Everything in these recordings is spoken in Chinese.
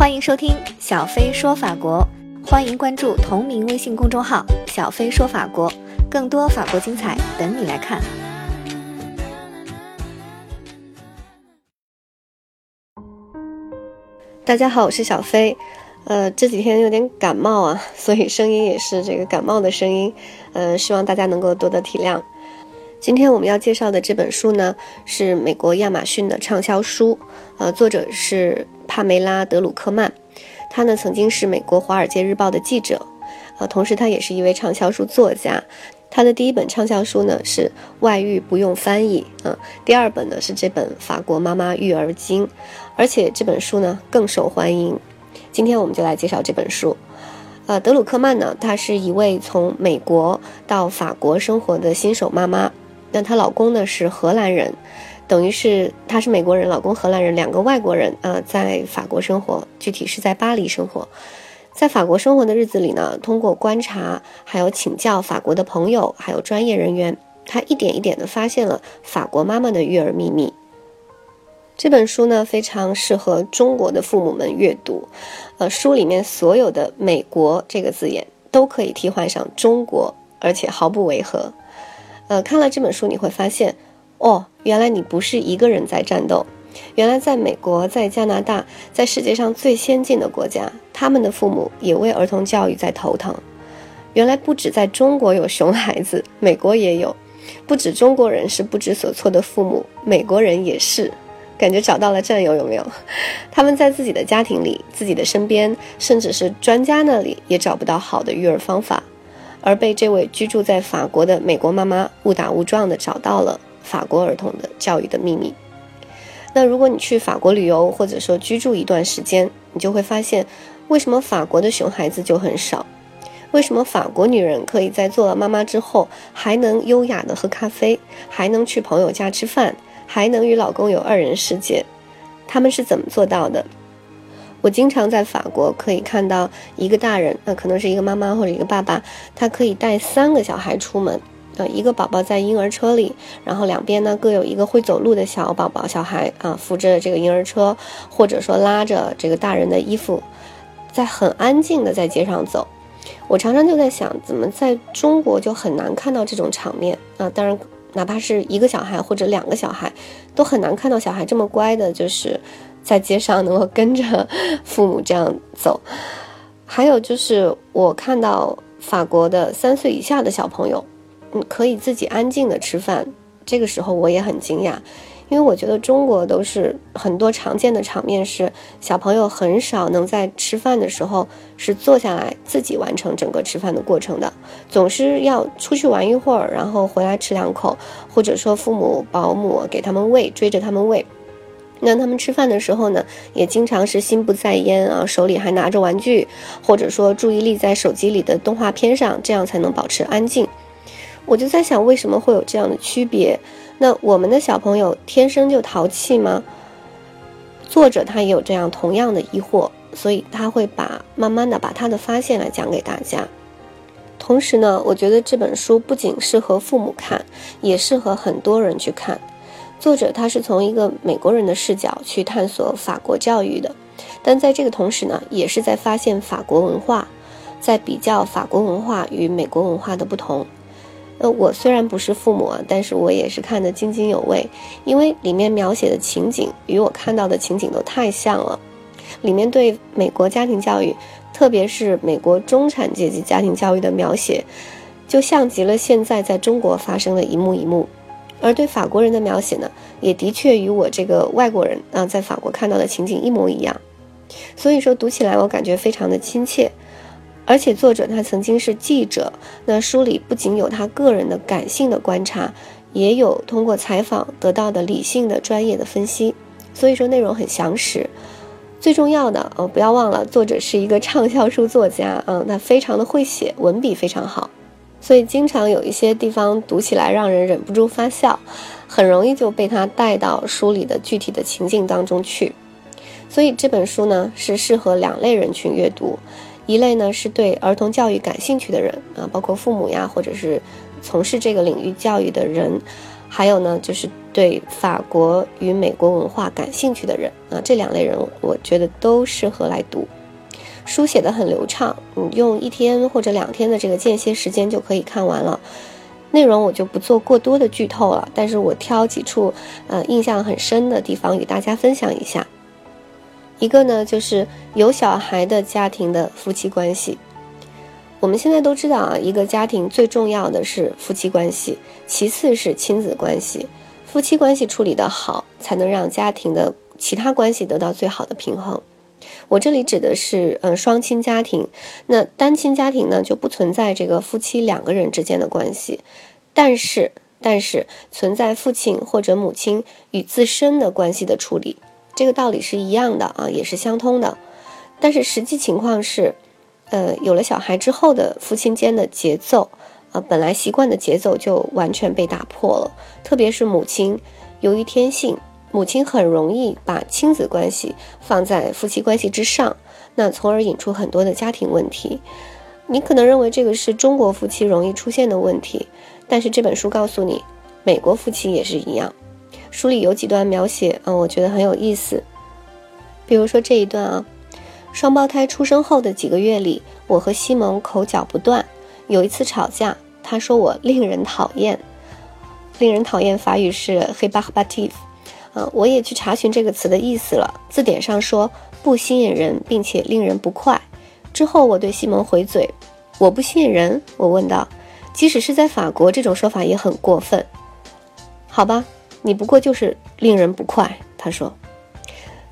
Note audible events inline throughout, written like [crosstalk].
欢迎收听小飞说法国，欢迎关注同名微信公众号“小飞说法国”，更多法国精彩等你来看。大家好，我是小飞。呃，这几天有点感冒啊，所以声音也是这个感冒的声音。呃，希望大家能够多多体谅。今天我们要介绍的这本书呢，是美国亚马逊的畅销书。呃，作者是帕梅拉·德鲁克曼，他呢曾经是美国《华尔街日报》的记者，呃，同时他也是一位畅销书作家。他的第一本畅销书呢是《外遇不用翻译》，嗯，第二本呢是这本《法国妈妈育儿经》，而且这本书呢更受欢迎。今天我们就来介绍这本书。呃，德鲁克曼呢，她是一位从美国到法国生活的新手妈妈，那她老公呢是荷兰人。等于是她是美国人，老公荷兰人，两个外国人啊，在法国生活，具体是在巴黎生活。在法国生活的日子里呢，通过观察，还有请教法国的朋友，还有专业人员，她一点一点的发现了法国妈妈的育儿秘密。这本书呢，非常适合中国的父母们阅读。呃，书里面所有的“美国”这个字眼都可以替换上“中国”，而且毫不违和。呃，看了这本书，你会发现。哦，原来你不是一个人在战斗，原来在美国、在加拿大、在世界上最先进的国家，他们的父母也为儿童教育在头疼。原来不止在中国有熊孩子，美国也有；不止中国人是不知所措的父母，美国人也是。感觉找到了战友，有没有？[laughs] 他们在自己的家庭里、自己的身边，甚至是专家那里，也找不到好的育儿方法，而被这位居住在法国的美国妈妈误打误撞的找到了。法国儿童的教育的秘密。那如果你去法国旅游，或者说居住一段时间，你就会发现，为什么法国的熊孩子就很少？为什么法国女人可以在做了妈妈之后，还能优雅的喝咖啡，还能去朋友家吃饭，还能与老公有二人世界？他们是怎么做到的？我经常在法国可以看到一个大人，那可能是一个妈妈或者一个爸爸，他可以带三个小孩出门。一个宝宝在婴儿车里，然后两边呢各有一个会走路的小宝宝小孩啊，扶着这个婴儿车，或者说拉着这个大人的衣服，在很安静的在街上走。我常常就在想，怎么在中国就很难看到这种场面啊？当然，哪怕是一个小孩或者两个小孩，都很难看到小孩这么乖的，就是在街上能够跟着父母这样走。还有就是我看到法国的三岁以下的小朋友。嗯，可以自己安静的吃饭。这个时候我也很惊讶，因为我觉得中国都是很多常见的场面是小朋友很少能在吃饭的时候是坐下来自己完成整个吃饭的过程的，总是要出去玩一会儿，然后回来吃两口，或者说父母保姆给他们喂，追着他们喂。那他们吃饭的时候呢，也经常是心不在焉啊，手里还拿着玩具，或者说注意力在手机里的动画片上，这样才能保持安静。我就在想，为什么会有这样的区别？那我们的小朋友天生就淘气吗？作者他也有这样同样的疑惑，所以他会把慢慢的把他的发现来讲给大家。同时呢，我觉得这本书不仅适合父母看，也适合很多人去看。作者他是从一个美国人的视角去探索法国教育的，但在这个同时呢，也是在发现法国文化，在比较法国文化与美国文化的不同。呃，我虽然不是父母啊，但是我也是看得津津有味，因为里面描写的情景与我看到的情景都太像了。里面对美国家庭教育，特别是美国中产阶级家庭教育的描写，就像极了现在在中国发生的一幕一幕。而对法国人的描写呢，也的确与我这个外国人啊在法国看到的情景一模一样。所以说读起来我感觉非常的亲切。而且作者他曾经是记者，那书里不仅有他个人的感性的观察，也有通过采访得到的理性的专业的分析，所以说内容很详实。最重要的哦，不要忘了作者是一个畅销书作家，嗯，他非常的会写，文笔非常好，所以经常有一些地方读起来让人忍不住发笑，很容易就被他带到书里的具体的情境当中去。所以这本书呢是适合两类人群阅读。一类呢是对儿童教育感兴趣的人啊，包括父母呀，或者是从事这个领域教育的人，还有呢就是对法国与美国文化感兴趣的人啊，这两类人我觉得都适合来读。书写的很流畅，你用一天或者两天的这个间歇时间就可以看完了。内容我就不做过多的剧透了，但是我挑几处呃印象很深的地方与大家分享一下。一个呢，就是有小孩的家庭的夫妻关系。我们现在都知道啊，一个家庭最重要的是夫妻关系，其次是亲子关系。夫妻关系处理得好，才能让家庭的其他关系得到最好的平衡。我这里指的是，嗯，双亲家庭。那单亲家庭呢，就不存在这个夫妻两个人之间的关系，但是，但是存在父亲或者母亲与自身的关系的处理。这个道理是一样的啊，也是相通的。但是实际情况是，呃，有了小孩之后的父亲间的节奏，啊，本来习惯的节奏就完全被打破了。特别是母亲，由于天性。母亲很容易把亲子关系放在夫妻关系之上，那从而引出很多的家庭问题。你可能认为这个是中国夫妻容易出现的问题，但是这本书告诉你，美国夫妻也是一样。书里有几段描写，嗯，我觉得很有意思。比如说这一段啊，双胞胎出生后的几个月里，我和西蒙口角不断，有一次吵架，他说我令人讨厌。令人讨厌法语是 h e b a h b a t i v 啊，我也去查询这个词的意思了。字典上说不吸引人，并且令人不快。之后我对西蒙回嘴：“我不吸引人。”我问道：“即使是在法国，这种说法也很过分，好吧？你不过就是令人不快。”他说。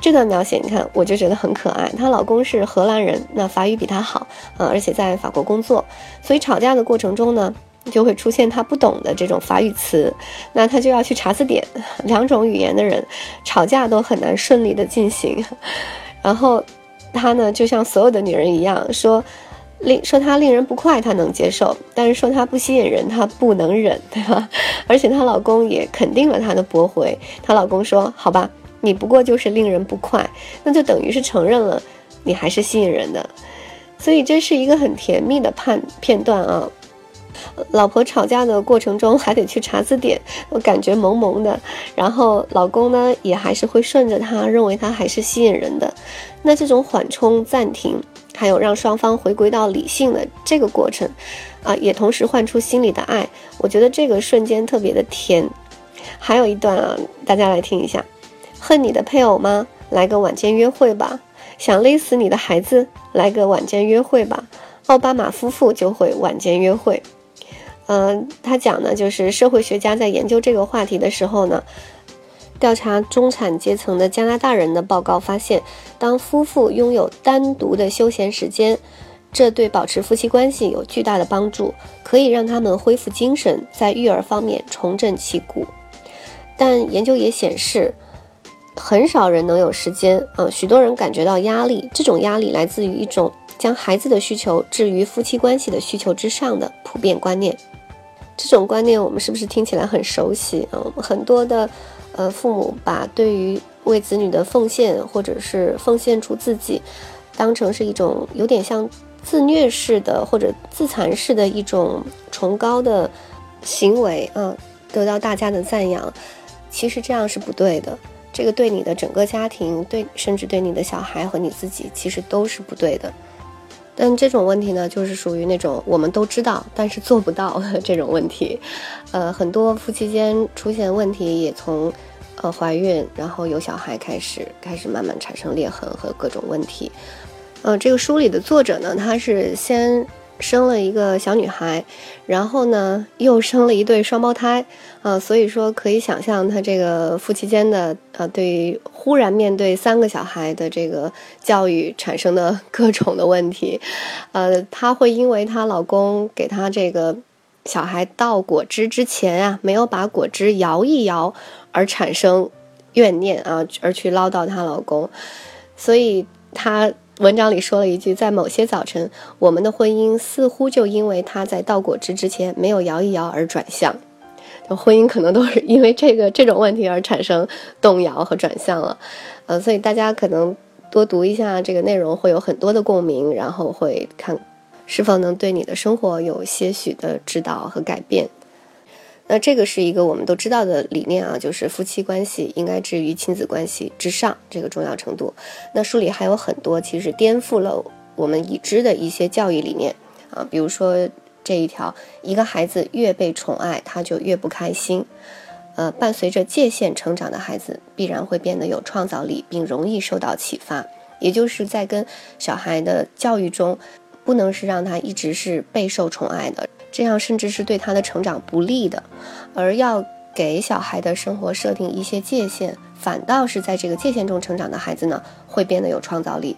这段描写，你看，我就觉得很可爱。她老公是荷兰人，那法语比她好啊，而且在法国工作，所以吵架的过程中呢。就会出现他不懂的这种法语词，那他就要去查字典。[laughs] 两种语言的人吵架都很难顺利的进行。[laughs] 然后他呢，就像所有的女人一样，说令说他令人不快，她能接受；但是说他不吸引人，她不能忍，[laughs] 对吧？而且她老公也肯定了她的驳回。她老公说：“好吧，你不过就是令人不快，那就等于是承认了你还是吸引人的。”所以这是一个很甜蜜的判片段啊。老婆吵架的过程中还得去查字典，我感觉萌萌的。然后老公呢也还是会顺着她，认为她还是吸引人的。那这种缓冲、暂停，还有让双方回归到理性的这个过程，啊，也同时唤出心里的爱。我觉得这个瞬间特别的甜。还有一段啊，大家来听一下：恨你的配偶吗？来个晚间约会吧。想勒死你的孩子？来个晚间约会吧。奥巴马夫妇就会晚间约会。嗯，他讲呢，就是社会学家在研究这个话题的时候呢，调查中产阶层的加拿大人的报告发现，当夫妇拥有单独的休闲时间，这对保持夫妻关系有巨大的帮助，可以让他们恢复精神，在育儿方面重振旗鼓。但研究也显示，很少人能有时间。嗯，许多人感觉到压力，这种压力来自于一种将孩子的需求置于夫妻关系的需求之上的普遍观念。这种观念我们是不是听起来很熟悉啊？很多的，呃，父母把对于为子女的奉献，或者是奉献出自己，当成是一种有点像自虐式的或者自残式的一种崇高的行为啊，得到大家的赞扬。其实这样是不对的，这个对你的整个家庭，对甚至对你的小孩和你自己，其实都是不对的。但这种问题呢，就是属于那种我们都知道，但是做不到的这种问题。呃，很多夫妻间出现问题，也从呃怀孕，然后有小孩开始，开始慢慢产生裂痕和各种问题。呃，这个书里的作者呢，他是先。生了一个小女孩，然后呢，又生了一对双胞胎，啊，所以说可以想象他这个夫妻间的，啊，对于忽然面对三个小孩的这个教育产生的各种的问题，[laughs] 呃，她会因为她老公给她这个小孩倒果汁之前啊，没有把果汁摇一摇而产生怨念啊，而去唠叨她老公，所以她。文章里说了一句，在某些早晨，我们的婚姻似乎就因为他在倒果汁之前没有摇一摇而转向，婚姻可能都是因为这个 [laughs] 这种问题而产生动摇和转向了。呃，所以大家可能多读一下这个内容，会有很多的共鸣，然后会看是否能对你的生活有些许的指导和改变。那这个是一个我们都知道的理念啊，就是夫妻关系应该置于亲子关系之上这个重要程度。那书里还有很多其实颠覆了我们已知的一些教育理念啊，比如说这一条：一个孩子越被宠爱，他就越不开心。呃，伴随着界限成长的孩子，必然会变得有创造力，并容易受到启发。也就是在跟小孩的教育中，不能是让他一直是备受宠爱的，这样甚至是对他的成长不利的，而要给小孩的生活设定一些界限，反倒是在这个界限中成长的孩子呢，会变得有创造力。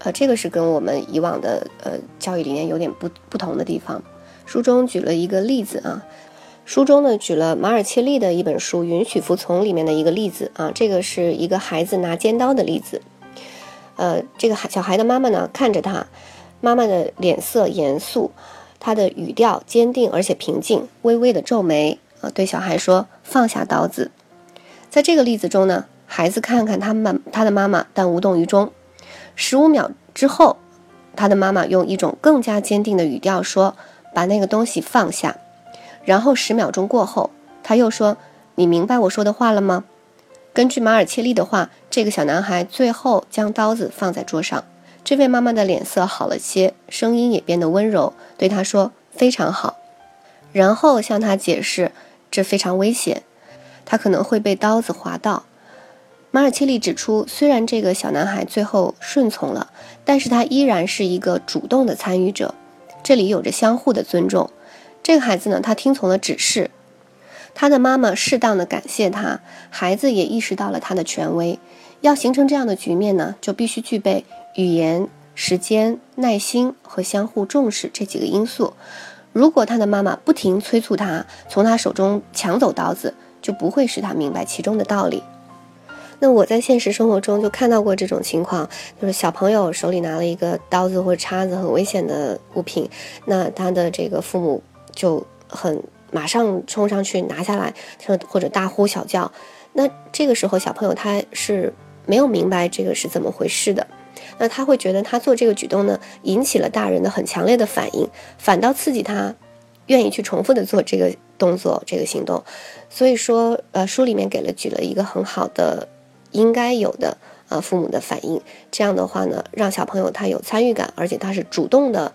呃，这个是跟我们以往的呃教育理念有点不不同的地方。书中举了一个例子啊。书中呢举了马尔切利的一本书《允许服从》里面的一个例子啊，这个是一个孩子拿尖刀的例子。呃，这个孩小孩的妈妈呢看着他，妈妈的脸色严肃，他的语调坚定而且平静，微微的皱眉啊，对小孩说：“放下刀子。”在这个例子中呢，孩子看看他妈他的妈妈，但无动于衷。十五秒之后，他的妈妈用一种更加坚定的语调说：“把那个东西放下。”然后十秒钟过后，他又说：“你明白我说的话了吗？”根据马尔切利的话，这个小男孩最后将刀子放在桌上。这位妈妈的脸色好了些，声音也变得温柔，对他说：“非常好。”然后向他解释：“这非常危险，他可能会被刀子划到。”马尔切利指出，虽然这个小男孩最后顺从了，但是他依然是一个主动的参与者，这里有着相互的尊重。这个孩子呢，他听从了指示，他的妈妈适当的感谢他，孩子也意识到了他的权威。要形成这样的局面呢，就必须具备语言、时间、耐心和相互重视这几个因素。如果他的妈妈不停催促他，从他手中抢走刀子，就不会使他明白其中的道理。那我在现实生活中就看到过这种情况，就是小朋友手里拿了一个刀子或叉子，很危险的物品，那他的这个父母。就很马上冲上去拿下来，或者大呼小叫。那这个时候小朋友他是没有明白这个是怎么回事的，那他会觉得他做这个举动呢，引起了大人的很强烈的反应，反倒刺激他愿意去重复的做这个动作、这个行动。所以说，呃，书里面给了举了一个很好的应该有的呃父母的反应。这样的话呢，让小朋友他有参与感，而且他是主动的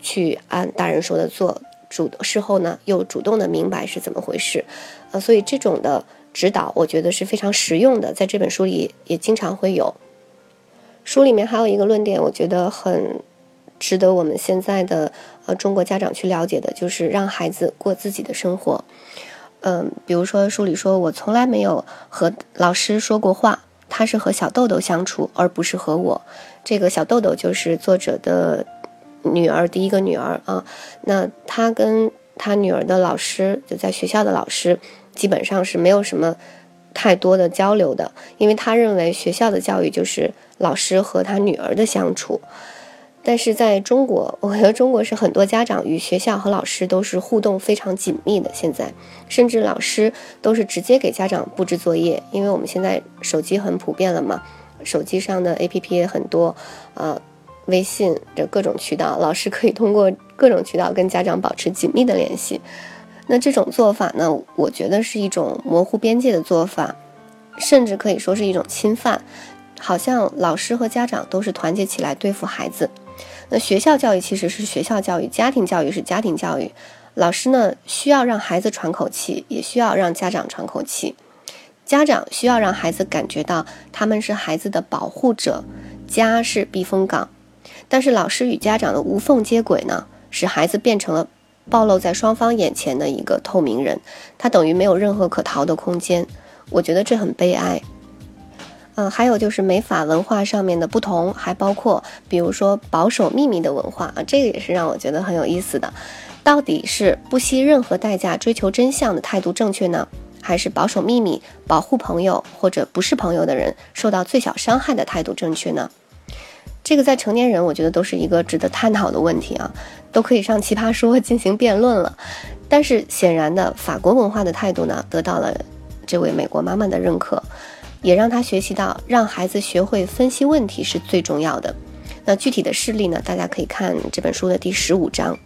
去按大人说的做。主事后呢，又主动的明白是怎么回事，呃，所以这种的指导，我觉得是非常实用的，在这本书里也经常会有。书里面还有一个论点，我觉得很值得我们现在的呃中国家长去了解的，就是让孩子过自己的生活。嗯，比如说书里说，我从来没有和老师说过话，他是和小豆豆相处，而不是和我。这个小豆豆就是作者的。女儿第一个女儿啊，那他跟他女儿的老师就在学校的老师基本上是没有什么太多的交流的，因为他认为学校的教育就是老师和他女儿的相处。但是在中国，[laughs] 我觉得中国是很多家长与学校和老师都是互动非常紧密的。现在甚至老师都是直接给家长布置作业，因为我们现在手机很普遍了嘛，手机上的 APP 也很多，呃。微信的各种渠道，老师可以通过各种渠道跟家长保持紧密的联系。那这种做法呢，我觉得是一种模糊边界的做法，甚至可以说是一种侵犯。好像老师和家长都是团结起来对付孩子。那学校教育其实是学校教育，家庭教育是家庭教育。老师呢，需要让孩子喘口气，也需要让家长喘口气。家长需要让孩子感觉到他们是孩子的保护者，家是避风港。但是老师与家长的无缝接轨呢，使孩子变成了暴露在双方眼前的一个透明人，他等于没有任何可逃的空间。我觉得这很悲哀。嗯，还有就是美法文化上面的不同，还包括比如说保守秘密的文化啊，这个也是让我觉得很有意思的。到底是不惜任何代价追求真相的态度正确呢，还是保守秘密、保护朋友或者不是朋友的人受到最小伤害的态度正确呢？这个在成年人，我觉得都是一个值得探讨的问题啊，都可以上奇葩说进行辩论了。但是显然的，法国文化的态度呢，得到了这位美国妈妈的认可，也让他学习到让孩子学会分析问题是最重要的。那具体的事例呢，大家可以看这本书的第十五章。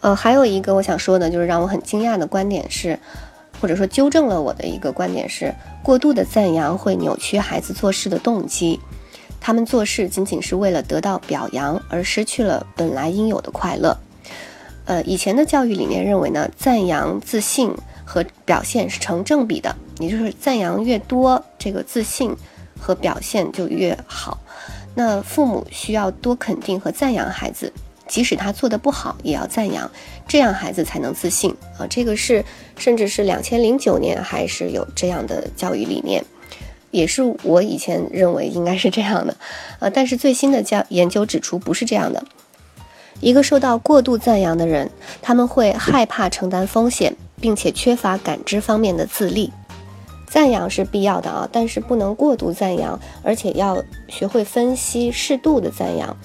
呃，还有一个我想说的，就是让我很惊讶的观点是，或者说纠正了我的一个观点是，过度的赞扬会扭曲孩子做事的动机，他们做事仅仅是为了得到表扬，而失去了本来应有的快乐。呃，以前的教育理念认为呢，赞扬自信和表现是成正比的，也就是赞扬越多，这个自信和表现就越好。那父母需要多肯定和赞扬孩子。即使他做的不好，也要赞扬，这样孩子才能自信啊！这个是，甚至是两千零九年还是有这样的教育理念，也是我以前认为应该是这样的，呃，但是最新的教研究指出不是这样的。一个受到过度赞扬的人，他们会害怕承担风险，并且缺乏感知方面的自立。赞扬是必要的啊，但是不能过度赞扬，而且要学会分析，适度的赞扬。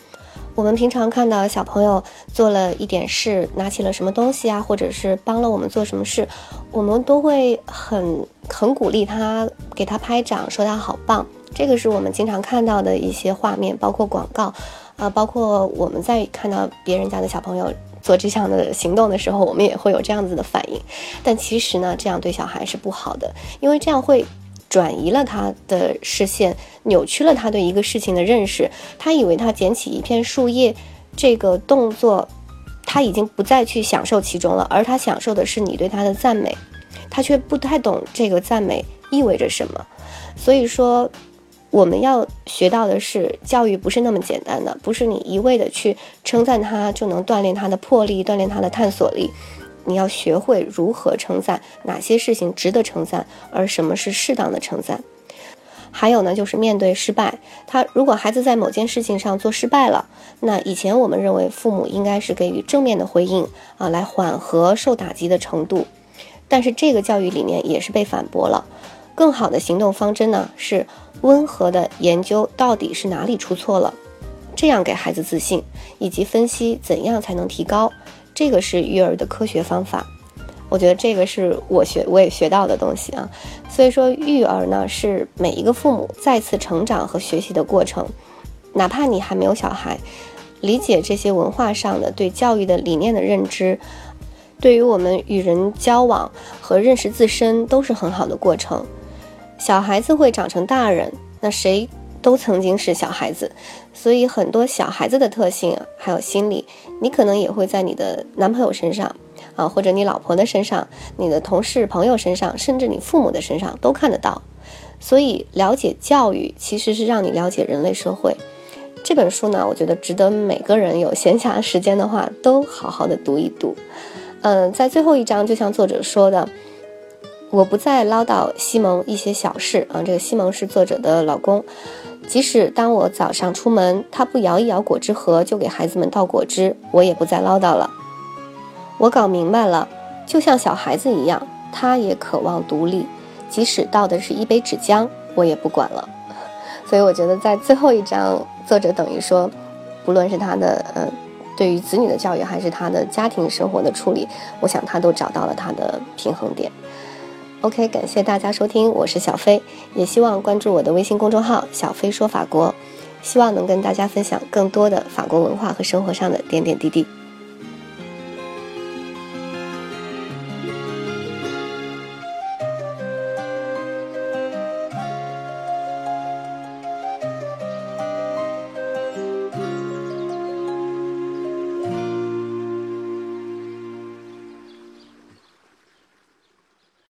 我们平常看到小朋友做了一点事，拿起了什么东西啊，或者是帮了我们做什么事，我们都会很很鼓励他，给他拍掌，说他好棒。这个是我们经常看到的一些画面，包括广告，啊，包括我们在看到别人家的小朋友做这项的行动的时候，我们也会有这样子的反应。但其实呢，这样对小孩是不好的，因为这样会。转移了他的视线，扭曲了他对一个事情的认识。他以为他捡起一片树叶这个动作，他已经不再去享受其中了，而他享受的是你对他的赞美，他却不太懂这个赞美意味着什么。所以说，我们要学到的是，教育不是那么简单的，不是你一味的去称赞他就能锻炼他的魄力，锻炼他的探索力。你要学会如何称赞，哪些事情值得称赞，而什么是适当的称赞。还有呢，就是面对失败，他如果孩子在某件事情上做失败了，那以前我们认为父母应该是给予正面的回应啊，来缓和受打击的程度。但是这个教育理念也是被反驳了。更好的行动方针呢，是温和的研究到底是哪里出错了，这样给孩子自信，以及分析怎样才能提高。这个是育儿的科学方法，我觉得这个是我学我也学到的东西啊。所以说，育儿呢是每一个父母再次成长和学习的过程。哪怕你还没有小孩，理解这些文化上的对教育的理念的认知，对于我们与人交往和认识自身都是很好的过程。小孩子会长成大人，那谁？都曾经是小孩子，所以很多小孩子的特性啊还有心理，你可能也会在你的男朋友身上啊，或者你老婆的身上、你的同事朋友身上，甚至你父母的身上都看得到。所以，了解教育其实是让你了解人类社会。这本书呢，我觉得值得每个人有闲暇时间的话都好好的读一读。嗯，在最后一章，就像作者说的，我不再唠叨西蒙一些小事啊。这个西蒙是作者的老公。即使当我早上出门，他不摇一摇果汁盒就给孩子们倒果汁，我也不再唠叨了。我搞明白了，就像小孩子一样，他也渴望独立。即使倒的是一杯纸浆，我也不管了。[laughs] 所以我觉得，在最后一章，作者等于说，不论是他的呃对于子女的教育，还是他的家庭生活的处理，我想他都找到了他的平衡点。OK，感谢大家收听，我是小飞，也希望关注我的微信公众号“小飞说法国”，希望能跟大家分享更多的法国文化和生活上的点点滴滴。